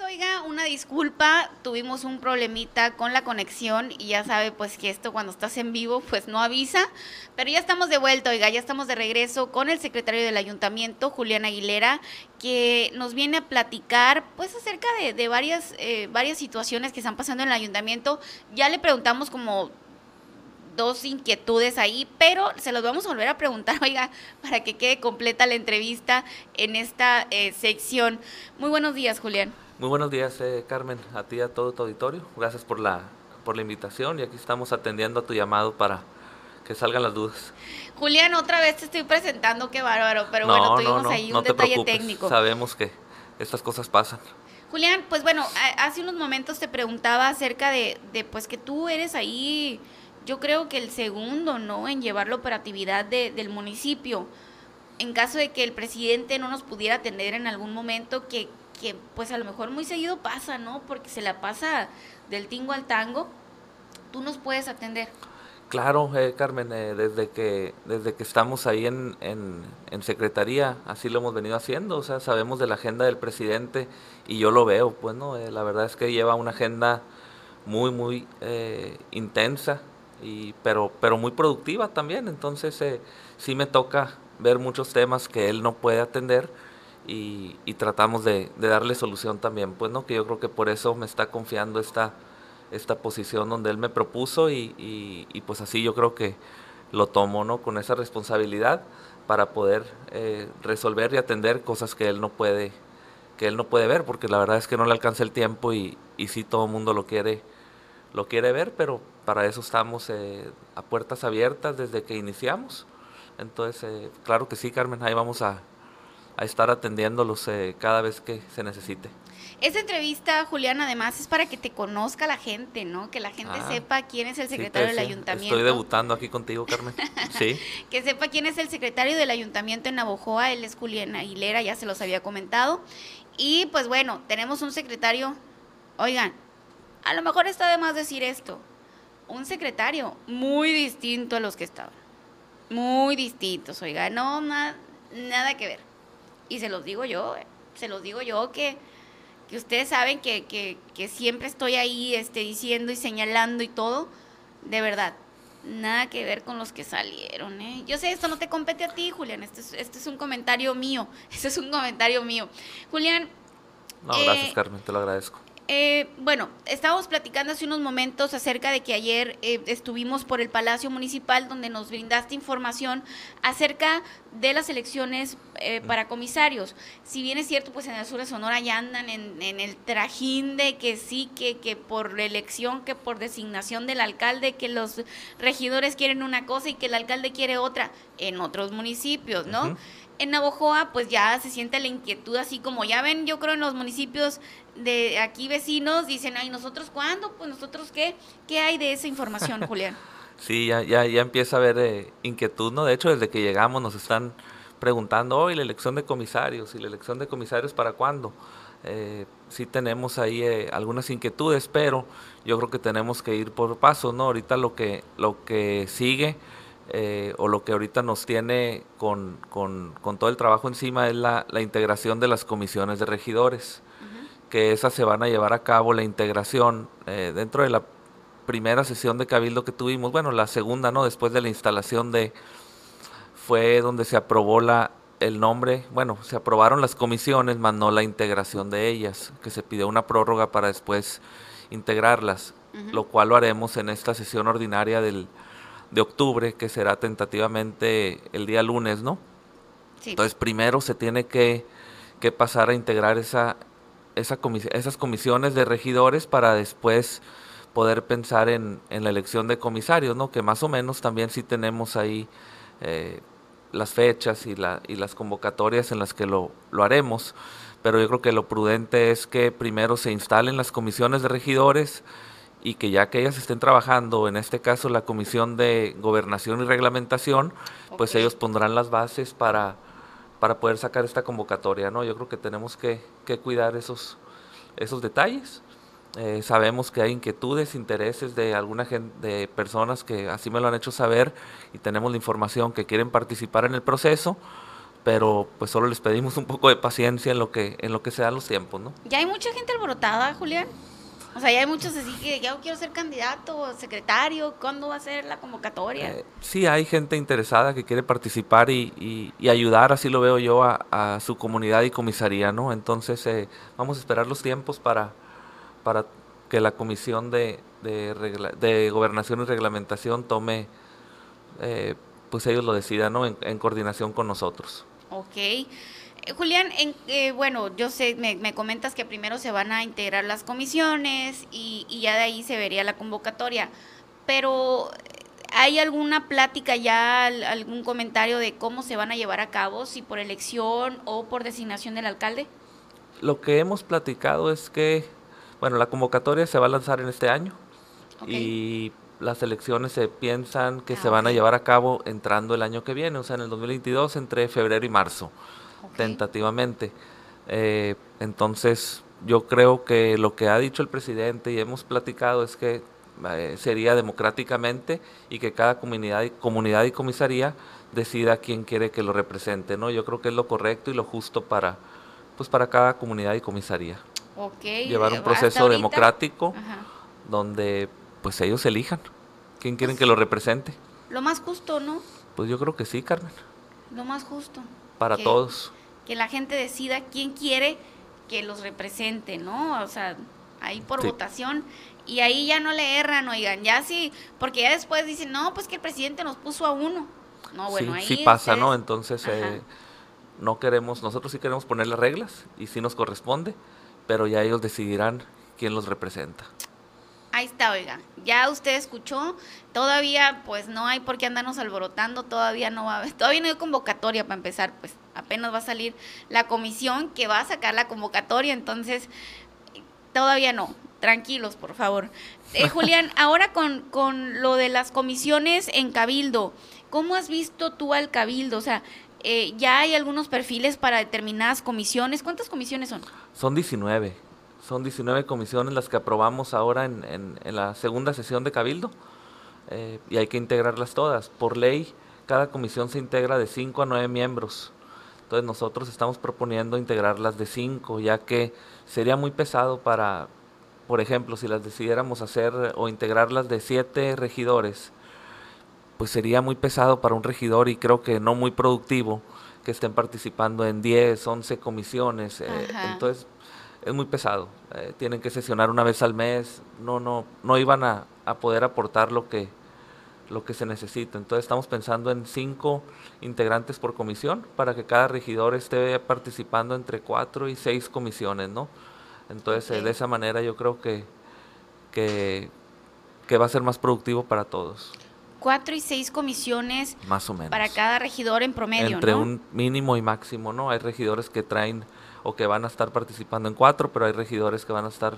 oiga, una disculpa, tuvimos un problemita con la conexión y ya sabe pues que esto cuando estás en vivo pues no avisa, pero ya estamos de vuelta, oiga, ya estamos de regreso con el secretario del ayuntamiento, Julián Aguilera, que nos viene a platicar pues acerca de, varias, eh, varias situaciones que están pasando en el ayuntamiento. Ya le preguntamos como dos inquietudes ahí, pero se los vamos a volver a preguntar, oiga, para que quede completa la entrevista en esta eh, sección. Muy buenos días, Julián. Muy buenos días, eh, Carmen, a ti y a todo tu auditorio. Gracias por la, por la invitación y aquí estamos atendiendo a tu llamado para que salgan las dudas. Julián, otra vez te estoy presentando, qué bárbaro, pero bueno, tuvimos ahí un detalle técnico. Sabemos que estas cosas pasan. Julián, pues bueno, hace unos momentos te preguntaba acerca de, de pues que tú eres ahí yo creo que el segundo, ¿no? En llevar la operatividad de, del municipio. En caso de que el presidente no nos pudiera atender en algún momento, que, que pues a lo mejor muy seguido pasa, ¿no? Porque se la pasa del tingo al tango, tú nos puedes atender. Claro, eh, Carmen, eh, desde que desde que estamos ahí en, en, en, secretaría, así lo hemos venido haciendo, o sea, sabemos de la agenda del presidente y yo lo veo, pues, ¿no? Eh, la verdad es que lleva una agenda muy, muy intensa, y, pero, pero muy productiva también. Entonces eh, sí me toca ver muchos temas que él no puede atender y, tratamos de, darle solución también. Pues no, que yo creo que por eso me está confiando esta, esta posición donde él me propuso y, y, pues así yo creo que lo tomo ¿no? con esa responsabilidad para poder eh, resolver y atender cosas que él no puede que él no puede ver porque la verdad es que no le alcanza el tiempo y, y sí todo el mundo lo quiere lo quiere ver pero para eso estamos eh, a puertas abiertas desde que iniciamos. Entonces, eh, claro que sí, Carmen, ahí vamos a, estar atendiéndolos eh, cada vez que se necesite. Esta entrevista, Julián, además es para que te conozca la gente, ¿no? Que la gente ah, sepa quién es el secretario del ayuntamiento. Estoy debutando aquí contigo, Carmen. Sí. que sepa quién es el secretario del ayuntamiento en Navojoa. Él es Julián Aguilera, ya se los había comentado. Y pues bueno, tenemos un secretario. Oigan, a lo mejor está de más decir esto un secretario muy distinto a los que estaban. Muy distintos, oiga, no, nada que ver. Y se los digo yo, se los digo yo que, que ustedes saben que, que, que, siempre estoy ahí este, diciendo y señalando y todo. De verdad, nada que ver con los que salieron. ¿eh? Yo sé, esto no te compete a ti, Julián. Este es, este es un comentario mío. Este es un comentario mío. Julián. No, gracias, eh, Carmen, te lo agradezco. Eh, bueno, estábamos platicando hace unos momentos acerca de que ayer eh, estuvimos por el Palacio Municipal donde nos brindaste información acerca de las elecciones eh, para comisarios. Si bien es cierto, pues en el sur de Sonora ya andan en, el trajín de que sí, que, que por elección, que por designación del alcalde, que los regidores quieren una cosa y que el alcalde quiere otra en otros municipios, ¿no? En Navojoa pues ya se siente la inquietud, así como ya ven, yo creo en los municipios de aquí vecinos dicen, ay, ¿nosotros cuándo? Pues nosotros qué, ¿qué hay de esa información, Julián? sí, ya, ya, ya empieza a haber eh, inquietud, ¿no? De hecho, desde que llegamos nos están preguntando, hoy la elección de comisarios, ¿y la elección de comisarios para cuándo? Eh, sí tenemos ahí eh, algunas inquietudes, pero yo creo que tenemos que ir por pasos, ¿no? Ahorita lo que, lo que sigue eh, o lo que ahorita nos tiene con, con, todo el trabajo encima es la, la, integración de las comisiones de regidores, que esas se van a llevar a cabo la integración eh, dentro de la primera sesión de cabildo que tuvimos, bueno, la segunda, ¿no? Después de la instalación de, fue donde se aprobó la, el nombre, bueno, se aprobaron las comisiones, más no la integración de ellas, que se pidió una prórroga para después integrarlas, lo cual lo haremos en esta sesión ordinaria del de octubre, que será tentativamente el día lunes, ¿no? Entonces, primero se tiene que, pasar a integrar esa, esa esas comisiones de regidores para después poder pensar en, la elección de comisarios, ¿no? Que más o menos también sí tenemos ahí eh, las fechas y, la, y las convocatorias en las que lo, lo haremos, pero yo creo que lo prudente es que primero se instalen las comisiones de regidores, y que ya que ellas estén trabajando, en este caso la Comisión de Gobernación y Reglamentación, pues ellos pondrán las bases para, para poder sacar esta convocatoria, ¿no? Yo creo que tenemos que, que cuidar esos, esos detalles. Eh, sabemos que hay inquietudes, intereses de alguna gente, de personas que así me lo han hecho saber y tenemos la información que quieren participar en el proceso, pero pues solo les pedimos un poco de paciencia en lo que en lo que se dan los tiempos, ¿no? Ya hay mucha gente alborotada, Julián. O sea, ya hay muchos así que ya quiero ser candidato, secretario, ¿cuándo va a ser la convocatoria? Eh, sí, hay gente interesada que quiere participar y, y, ayudar, así lo veo yo, a, su comunidad y comisaría, ¿no? Entonces, eh, vamos a esperar los tiempos para, para que la Comisión de, de, de Gobernación y Reglamentación tome, eh, pues ellos lo decidan, ¿no? En, coordinación con nosotros. Ok. Eh, Julián, en, eh, bueno, yo sé, me, comentas que primero se van a integrar las comisiones y, y ya de ahí se vería la convocatoria, pero ¿hay alguna plática ya, algún comentario de cómo se van a llevar a cabo, si por elección o por designación del alcalde? Lo que hemos platicado es que bueno, la convocatoria se va a lanzar en este año y las elecciones se piensan que se ah, van a llevar a cabo entrando el año que viene, o sea, en el 2022, entre febrero y marzo, tentativamente. Eh, entonces, yo creo que lo que ha dicho el presidente y hemos platicado es que eh, sería democráticamente y que cada comunidad, comunidad y comisaría decida quién quiere que lo represente, ¿no? Yo creo que es lo correcto y lo justo para, pues, para cada comunidad y comisaría. Llevar un proceso democrático donde pues ellos elijan quién quieren pues que lo represente. Lo más justo, ¿no? Pues yo creo que sí, Carmen. Lo más justo. Para todos. Que la gente decida quién quiere que los represente, ¿no? O sea, ahí por votación y ahí ya no le erran, oigan, ya sí, porque ya después dicen, no, pues que el presidente nos puso a uno. No, bueno, ahí sí pasa, ¿no? Entonces, eh, no queremos, nosotros sí queremos poner las reglas y sí nos corresponde, pero ya ellos decidirán quién los representa. Ahí está, oiga, ya usted escuchó, todavía pues no hay por qué andarnos alborotando, todavía no va a todavía no hay convocatoria para empezar, pues apenas va a salir la comisión que va a sacar la convocatoria, entonces todavía no, tranquilos, por favor. Eh, Julián, ahora con, con lo de las comisiones en Cabildo, ¿cómo has visto tú al Cabildo? O sea, eh, ya hay algunos perfiles para determinadas comisiones. ¿Cuántas comisiones son? Son 19. Son 19 comisiones las que aprobamos ahora en, en, la segunda sesión de Cabildo eh, y hay que integrarlas todas. Por ley, cada comisión se integra de 5 a 9 miembros. Entonces nosotros estamos proponiendo integrarlas de 5, ya que sería muy pesado para, por ejemplo, si las decidiéramos hacer o integrarlas de 7 regidores, pues sería muy pesado para un regidor y creo que no muy productivo que estén participando en 10, 11 comisiones. Eh, entonces, es muy pesado. Eh, tienen que sesionar una vez al mes. No, no, no iban a, poder aportar lo que, lo que se necesita. Entonces, estamos pensando en cinco integrantes por comisión para que cada regidor esté participando entre cuatro y seis comisiones, ¿no? Entonces, eh, de esa manera yo creo que, que, que va a ser más productivo para todos cuatro y seis comisiones más o menos para cada regidor en promedio. Entre un mínimo y máximo, ¿no? Hay regidores que traen o que van a estar participando en cuatro, pero hay regidores que van a estar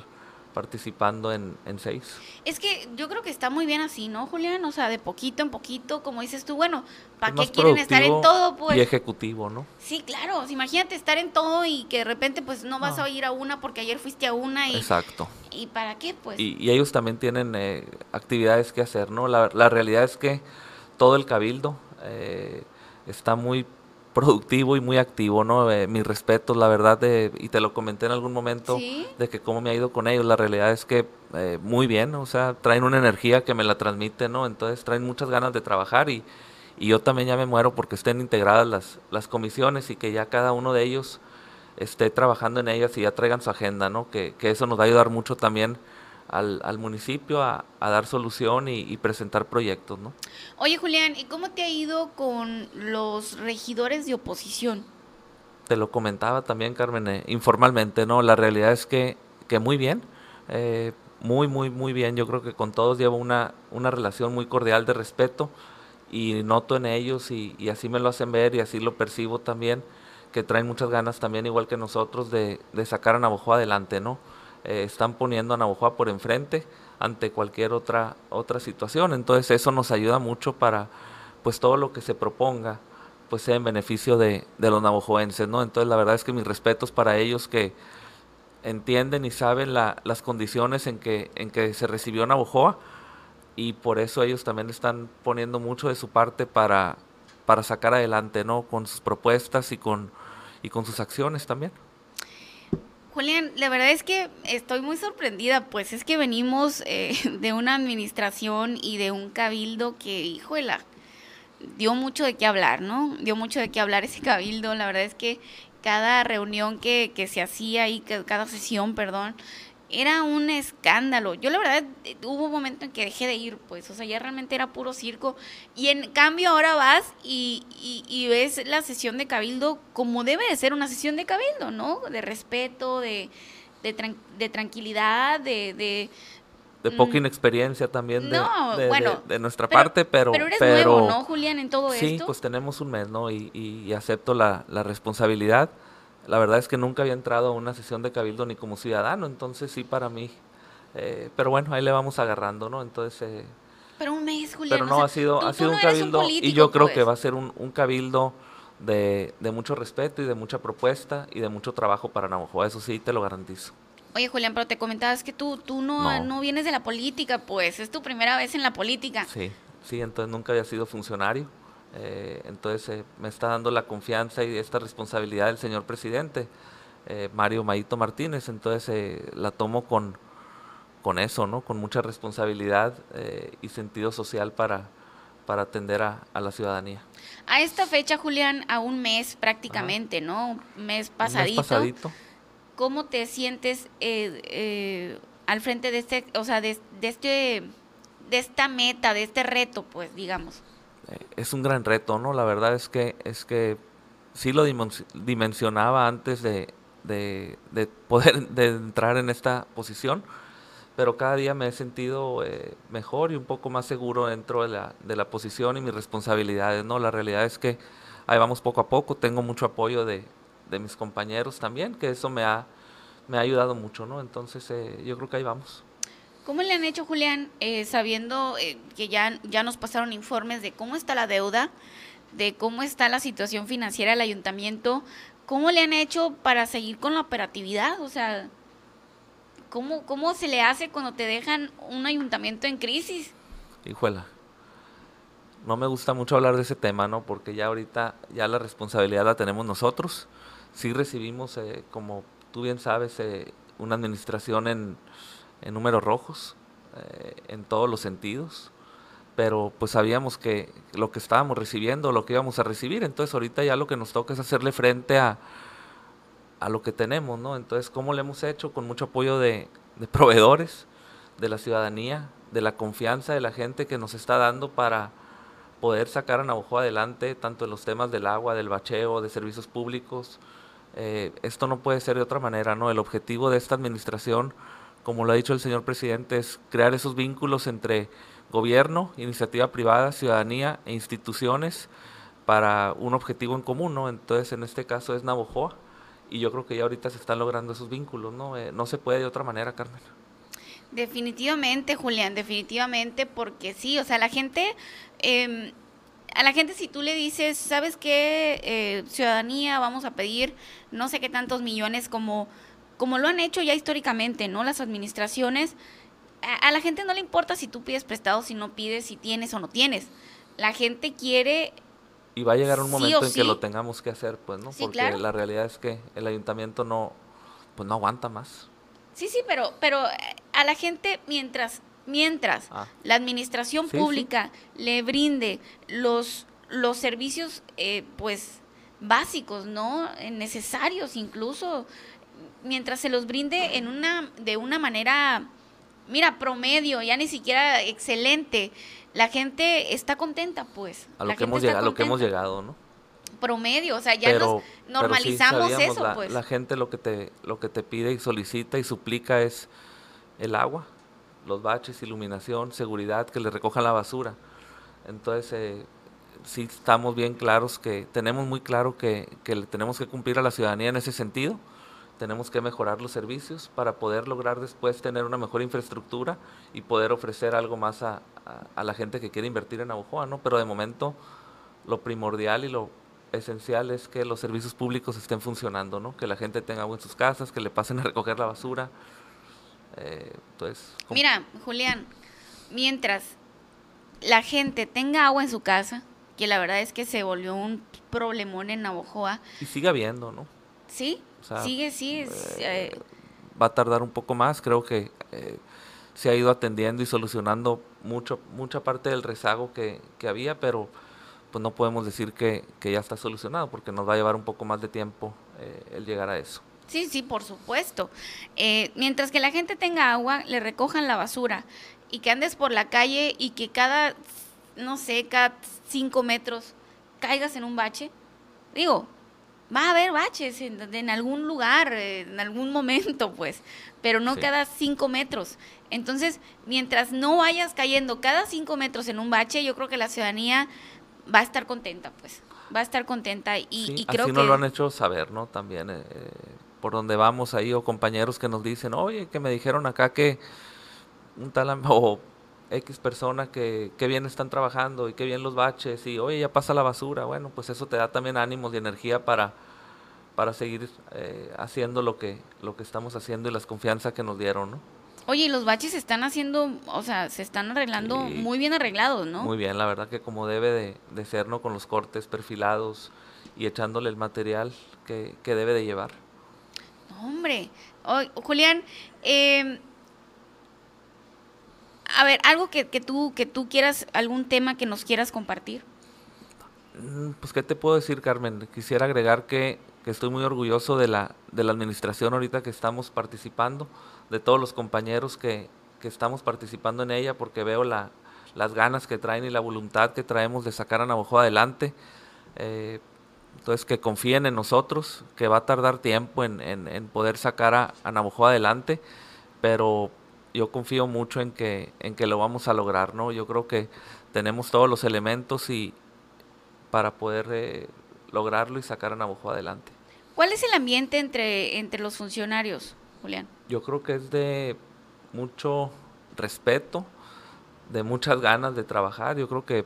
participando en, en, seis. Es que yo creo que está muy bien así, ¿no, Julián? O sea, de poquito en poquito, como dices tú, bueno, ¿para qué quieren estar en todo? Pues? Y ejecutivo, ¿no? Sí, claro. Imagínate estar en todo y que de repente pues no vas a ir a una porque ayer fuiste a una y... Exacto. ¿Y para qué, pues? Y, ellos también tienen eh, actividades que hacer, ¿no? La, la, realidad es que todo el cabildo eh, está muy productivo y muy activo, ¿no? Eh, mis respetos, la verdad, de, y te lo comenté en algún momento, de que cómo me ha ido con ellos, la realidad es que eh, muy bien, o sea, traen una energía que me la transmite, ¿no? Entonces traen muchas ganas de trabajar y, y yo también ya me muero porque estén integradas las, las comisiones y que ya cada uno de ellos esté trabajando en ellas y ya traigan su agenda, ¿no? Que, que eso nos va a ayudar mucho también al, al municipio a, a, dar solución y, presentar proyectos, ¿no? Oye, Julián, ¿y cómo te ha ido con los regidores de oposición? Te lo comentaba también, Carmen, eh, informalmente, ¿no? La realidad es que, que muy bien, eh, muy, muy, muy bien. Yo creo que con todos llevo una, una relación muy cordial de respeto y noto en ellos y, y así me lo hacen ver y así lo percibo también, que traen muchas ganas también, igual que nosotros, de, de sacar a Navajo adelante, ¿no? Eh, están poniendo a Navajoa por enfrente ante cualquier otra, otra situación. Entonces eso nos ayuda mucho para pues todo lo que se proponga pues sea en beneficio de, de los navajoenses, ¿no? Entonces la verdad es que mis respetos para ellos que entienden y saben la, las condiciones en que, en que se recibió Navajoa y por eso ellos también están poniendo mucho de su parte para, para sacar adelante, ¿no? Con sus propuestas y con, y con sus acciones también. Julián, la verdad es que estoy muy sorprendida, pues es que venimos eh, de una administración y de un cabildo que, híjole, dio mucho de qué hablar, ¿no? Dio mucho de qué hablar ese cabildo, la verdad es que cada reunión que, que se hacía y cada sesión, perdón, era un escándalo. Yo la verdad hubo un momento en que dejé de ir, pues, o sea, ya realmente era puro circo. Y en cambio ahora vas y, y, ves la sesión de cabildo como debe de ser una sesión de cabildo, ¿no? De respeto, de, de, tranquilidad, de... de de poca mm, inexperiencia también de, bueno, de, nuestra parte, pero... Pero eres nuevo, ¿no, Julián, en todo esto? Sí, pues tenemos un mes, ¿no? Y, y acepto la, la responsabilidad la verdad es que nunca había entrado a una sesión de cabildo ni como ciudadano, entonces sí para mí. Eh, pero bueno, ahí le vamos agarrando, ¿no? Entonces... Eh, pero un mes, Julián. Pero no, ha sido, ha sido un cabildo y yo creo que pues. va a ser un, cabildo de, mucho respeto y de mucha propuesta y de mucho trabajo para Navajo. Eso sí, te lo garantizo. Oye, Julián, pero te comentabas que tú, tú no, no. vienes de la política, pues es tu primera vez en la política. Sí, sí, entonces nunca había sido funcionario. Eh, entonces eh, me está dando la confianza y esta responsabilidad del señor presidente, eh, Mario Maito Martínez. Entonces la tomo con, con eso, ¿no? Con mucha responsabilidad y sentido social para, para atender a, la ciudadanía. A esta fecha, Julián, a un mes prácticamente, ¿no? Mes pasadito. mes pasadito. ¿Cómo te sientes al frente de este, o sea, de, de este, de esta meta, de este reto, pues, digamos? Eh, es un gran reto, ¿no? La verdad es que, es que sí lo dimensionaba antes de, de, poder de entrar en esta posición, pero cada día me he sentido eh, mejor y un poco más seguro dentro de la, de la posición y mis responsabilidades, ¿no? La realidad es que ahí vamos poco a poco, tengo mucho apoyo de, de mis compañeros también, que eso me ha, me ha ayudado mucho, ¿no? Entonces eh, yo creo que ahí vamos. ¿Cómo le han hecho, Julián, eh, sabiendo eh, que ya, ya nos pasaron informes de cómo está la deuda, de cómo está la situación financiera del ayuntamiento? ¿Cómo le han hecho para seguir con la operatividad? O sea, ¿cómo, cómo se le hace cuando te dejan un ayuntamiento en crisis? Hijuela. No me gusta mucho hablar de ese tema, ¿no? Porque ya ahorita ya la responsabilidad la tenemos nosotros. Sí recibimos, eh, como tú bien sabes, una administración en en números rojos, eh, en todos los sentidos, pero pues sabíamos que lo que estábamos recibiendo, lo que íbamos a recibir, entonces ahorita ya lo que nos toca es hacerle frente a, a lo que tenemos, ¿no? Entonces, ¿cómo lo hemos hecho? Con mucho apoyo de, proveedores, de la ciudadanía, de la confianza de la gente que nos está dando para poder sacar a Navajo adelante, tanto en los temas del agua, del bacheo, de servicios públicos. Eh, esto no puede ser de otra manera, ¿no? El objetivo de esta administración como lo ha dicho el señor presidente, es crear esos vínculos entre gobierno, iniciativa privada, ciudadanía e instituciones para un objetivo en común, ¿no? Entonces, en este caso es Navojoa y yo creo que ya ahorita se están logrando esos vínculos, ¿no? Eh, no se puede de otra manera, Carmen. Definitivamente, Julián, definitivamente, porque sí, o sea, la gente, em, a la gente si tú le dices, ¿sabes qué? Eh, ciudadanía, vamos a pedir no sé qué tantos millones como como lo han hecho ya históricamente, ¿no? Las administraciones, a, la gente no le importa si tú pides prestado, si no pides, si tienes o no tienes. La gente quiere... Y va a llegar un momento en que lo tengamos que hacer, pues, ¿no? Porque la realidad es que el ayuntamiento no, pues no aguanta más. Sí, sí, pero, pero eh, a la gente mientras, mientras ah. la administración pública le brinde los, los servicios, eh, pues, básicos, ¿no? Necesarios incluso mientras se los brinde en una, de una manera, mira, promedio, ya ni siquiera excelente, la gente está contenta, pues. A lo, que hemos, llegado, lo que hemos llegado, ¿no? Promedio, o sea, ya nos normalizamos eso, pues. La gente lo que, te, lo que te pide y solicita y suplica es el agua, los baches, iluminación, seguridad, que le recojan la basura. Entonces, eh, sí estamos bien claros que, tenemos muy claro que, que le tenemos que cumplir a la ciudadanía en ese sentido tenemos que mejorar los servicios para poder lograr después tener una mejor infraestructura y poder ofrecer algo más a, la gente que quiere invertir en Abujoa, ¿no? Pero de momento lo primordial y lo esencial es que los servicios públicos estén funcionando, ¿no? Que la gente tenga agua en sus casas, que le pasen a recoger la basura. Eh, entonces, Mira, Julián, mientras la gente tenga agua en su casa, que la verdad es que se volvió un problemón en Navojoa. Y sigue habiendo, ¿no? Sí, sigue, sí. Eh, eh, va a tardar un poco más, creo que eh, se ha ido atendiendo y solucionando mucho, mucha parte del rezago que, que había, pero pues no podemos decir que, que, ya está solucionado porque nos va a llevar un poco más de tiempo el llegar a eso. Sí, sí, por supuesto. mientras que la gente tenga agua, le recojan la basura y que andes por la calle y que cada, no sé, cada cinco metros caigas en un bache. Digo, va a haber baches en, algún lugar, en algún momento, pues, pero no cada cinco metros. Entonces, mientras no vayas cayendo cada cinco metros en un bache, yo creo que la ciudadanía va a estar contenta, pues, va a estar contenta y, y creo así que... nos lo han hecho saber, ¿no? También, eh, por donde vamos ahí, o compañeros que nos dicen, oye, que me dijeron acá que un tal o X persona que, que, bien están trabajando y que bien los baches y oye ya pasa la basura, bueno pues eso te da también ánimos y energía para, para seguir eh, haciendo lo que, lo que estamos haciendo y las confianzas que nos dieron, ¿no? Oye, y los baches se están haciendo, o sea, se están arreglando muy bien arreglados, ¿no? Muy bien, la verdad que como debe de, de ser, ¿no? Con los cortes perfilados y echándole el material que, que debe de llevar. hombre, Julián, eh, a ver, algo que, que, tú, que tú quieras, algún tema que nos quieras compartir. Mm, pues, ¿qué te puedo decir, Carmen? Quisiera agregar que, que estoy muy orgulloso de la, de la administración ahorita que estamos participando, de todos los compañeros que, que estamos participando en ella, porque veo la, las ganas que traen y la voluntad que traemos de sacar a Navajo adelante. Eh, entonces, que confíen en nosotros, que va a tardar tiempo en, en, poder sacar a, a Navajo adelante, pero yo confío mucho en que, en que lo vamos a lograr, ¿no? Yo creo que tenemos todos los elementos y para poder eh, lograrlo y sacar a Navajo adelante. ¿Cuál es el ambiente entre, entre los funcionarios, Julián? Yo creo que es de mucho respeto, de muchas ganas de trabajar. Yo creo que,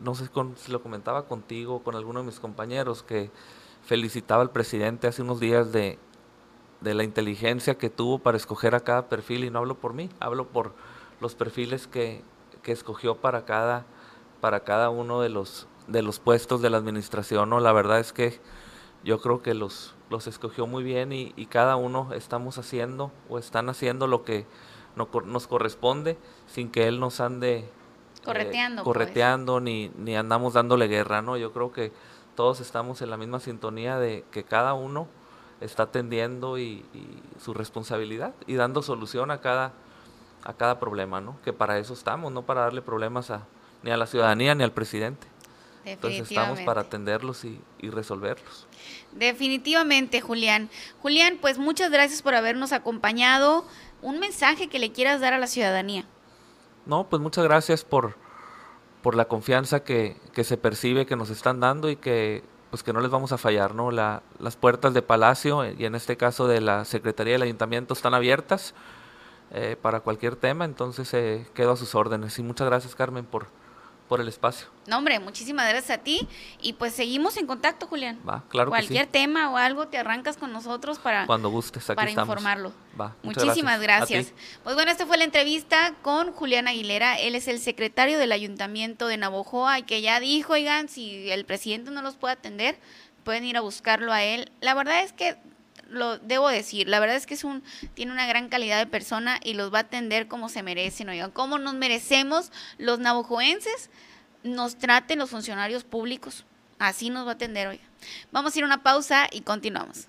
no sé si lo comentaba contigo, con alguno de mis compañeros, que felicitaba al presidente hace unos días de, de la inteligencia que tuvo para escoger a cada perfil, y no hablo por mí, hablo por los perfiles que, que escogió para cada, para cada uno de los, de los puestos de la administración. ¿no? La verdad es que yo creo que los, los escogió muy bien y, y cada uno estamos haciendo o están haciendo lo que no, nos corresponde sin que él nos ande correteando, eh, correteando ni, ni andamos dándole guerra. ¿no? Yo creo que todos estamos en la misma sintonía de que cada uno está atendiendo y, su responsabilidad y dando solución a cada, a cada problema, ¿no? Que para eso estamos, no para darle problemas a, ni a la ciudadanía ni al presidente. Entonces estamos para atenderlos y, y, resolverlos. Definitivamente, Julián. Julián, pues muchas gracias por habernos acompañado. Un mensaje que le quieras dar a la ciudadanía. No, pues muchas gracias por, por la confianza que, que se percibe que nos están dando y que pues que no les vamos a fallar, ¿no? La, las puertas de Palacio y en este caso de la Secretaría del Ayuntamiento están abiertas eh, para cualquier tema, entonces eh, quedo a sus órdenes. Y muchas gracias, Carmen, por, por el espacio. No, hombre, muchísimas gracias a ti y pues seguimos en contacto, Julián. Va, claro Cualquier tema o algo te arrancas con nosotros para cuando gustes aquí para estamos. informarlo. Va, muchísimas gracias. gracias. Pues bueno, esta fue la entrevista con Julián Aguilera. Él es el secretario del Ayuntamiento de Navojoa y que ya dijo, oigan, si el presidente no los puede atender, pueden ir a buscarlo a él. La verdad es que lo debo decir, la verdad es que es un tiene una gran calidad de persona y los va a atender como se merecen, oigan, como nos merecemos los navojoenses nos traten los funcionarios públicos. Así nos va a atender hoy. Vamos a ir a una pausa y continuamos.